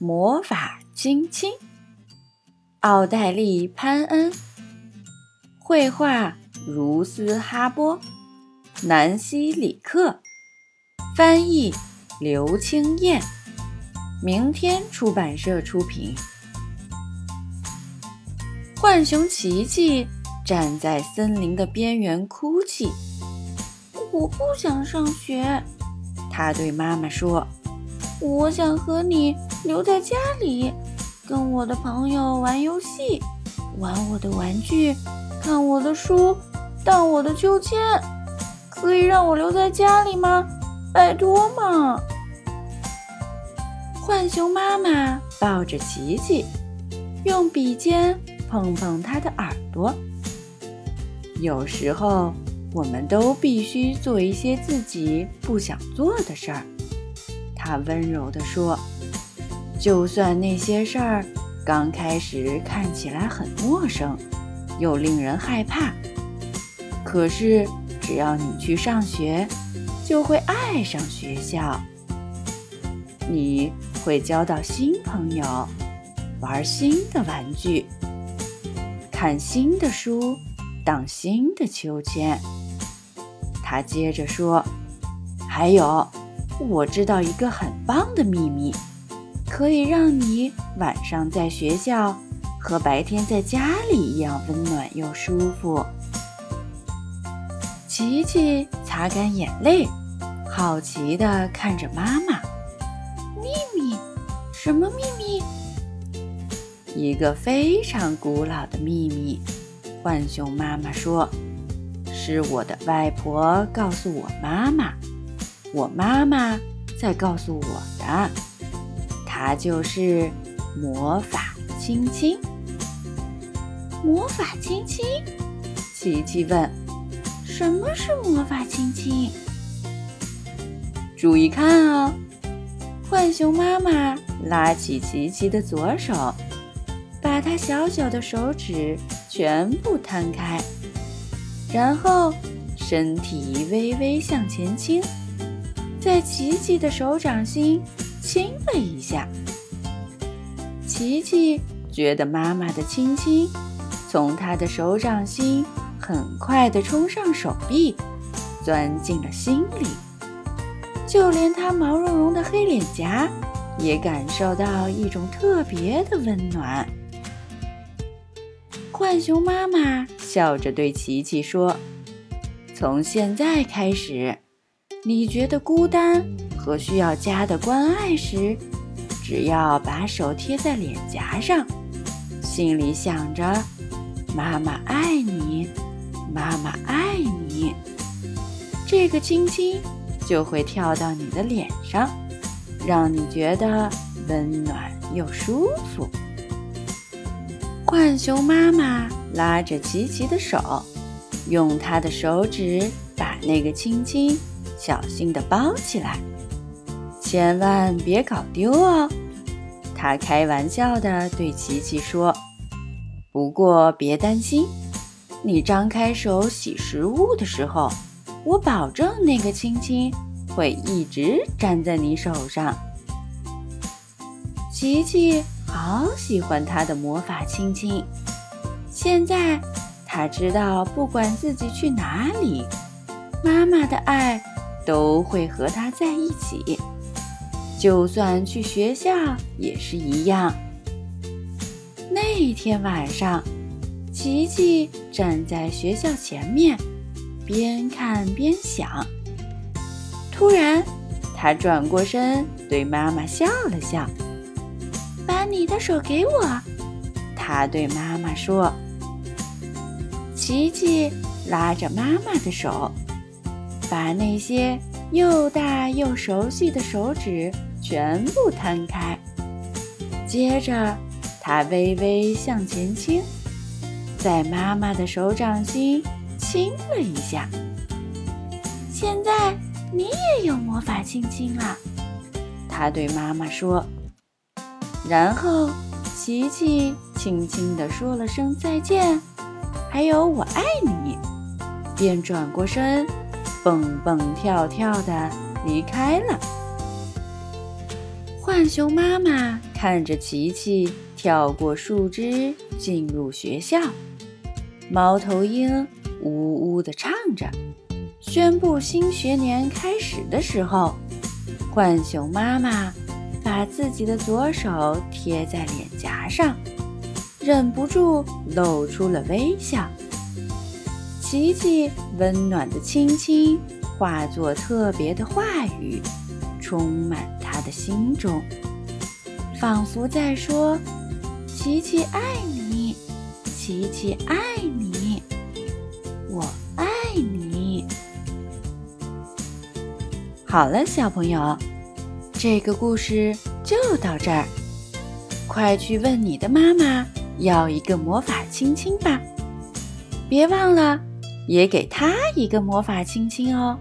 魔法亲亲，奥黛丽·潘恩，绘画如斯·哈波，南希·里克，翻译刘清燕，明天出版社出品。浣熊奇奇站在森林的边缘哭泣，我不想上学，他对妈妈说。我想和你留在家里，跟我的朋友玩游戏，玩我的玩具，看我的书，荡我的秋千。可以让我留在家里吗？拜托嘛！浣熊妈妈抱着琪琪，用笔尖碰碰他的耳朵。有时候，我们都必须做一些自己不想做的事儿。他温柔地说：“就算那些事儿刚开始看起来很陌生，又令人害怕，可是只要你去上学，就会爱上学校。你会交到新朋友，玩新的玩具，看新的书，荡新的秋千。”他接着说：“还有。”我知道一个很棒的秘密，可以让你晚上在学校和白天在家里一样温暖又舒服。琪琪擦干眼泪，好奇地看着妈妈。秘密？什么秘密？一个非常古老的秘密。浣熊妈妈说：“是我的外婆告诉我妈妈。”我妈妈在告诉我的，它就是魔法亲亲。魔法亲亲？琪琪问：“什么是魔法亲亲？”注意看哦！浣熊妈妈拉起琪琪的左手，把它小小的手指全部摊开，然后身体微微向前倾。在琪琪的手掌心亲了一下，琪琪觉得妈妈的亲亲从他的手掌心很快地冲上手臂，钻进了心里，就连他毛茸茸的黑脸颊也感受到一种特别的温暖。浣熊妈妈笑着对琪琪说：“从现在开始。”你觉得孤单和需要家的关爱时，只要把手贴在脸颊上，心里想着“妈妈爱你，妈妈爱你”，这个亲亲就会跳到你的脸上，让你觉得温暖又舒服。浣熊妈妈拉着琪琪的手，用她的手指把那个亲亲。小心地包起来，千万别搞丢哦。他开玩笑地对琪琪说：“不过别担心，你张开手洗食物的时候，我保证那个亲亲会一直粘在你手上。”琪琪好喜欢他的魔法亲亲，现在他知道，不管自己去哪里，妈妈的爱。都会和他在一起，就算去学校也是一样。那天晚上，琪琪站在学校前面，边看边想。突然，他转过身对妈妈笑了笑：“把你的手给我。”他对妈妈说。琪琪拉着妈妈的手。把那些又大又熟悉的手指全部摊开，接着他微微向前倾，在妈妈的手掌心亲了一下。现在你也有魔法亲亲了，他对妈妈说。然后琪琪轻轻地说了声再见，还有我爱你，便转过身。蹦蹦跳跳地离开了。浣熊妈妈看着琪琪跳过树枝进入学校。猫头鹰呜呜地唱着，宣布新学年开始的时候，浣熊妈妈把自己的左手贴在脸颊上，忍不住露出了微笑。琪琪温暖的亲亲化作特别的话语，充满心中，仿佛在说：“琪琪爱你。”琪琪爱你，我爱你。好了，小朋友，这个故事就到这儿。快去问你的妈妈要一个魔法亲亲吧，别忘了也给她一个魔法亲亲哦。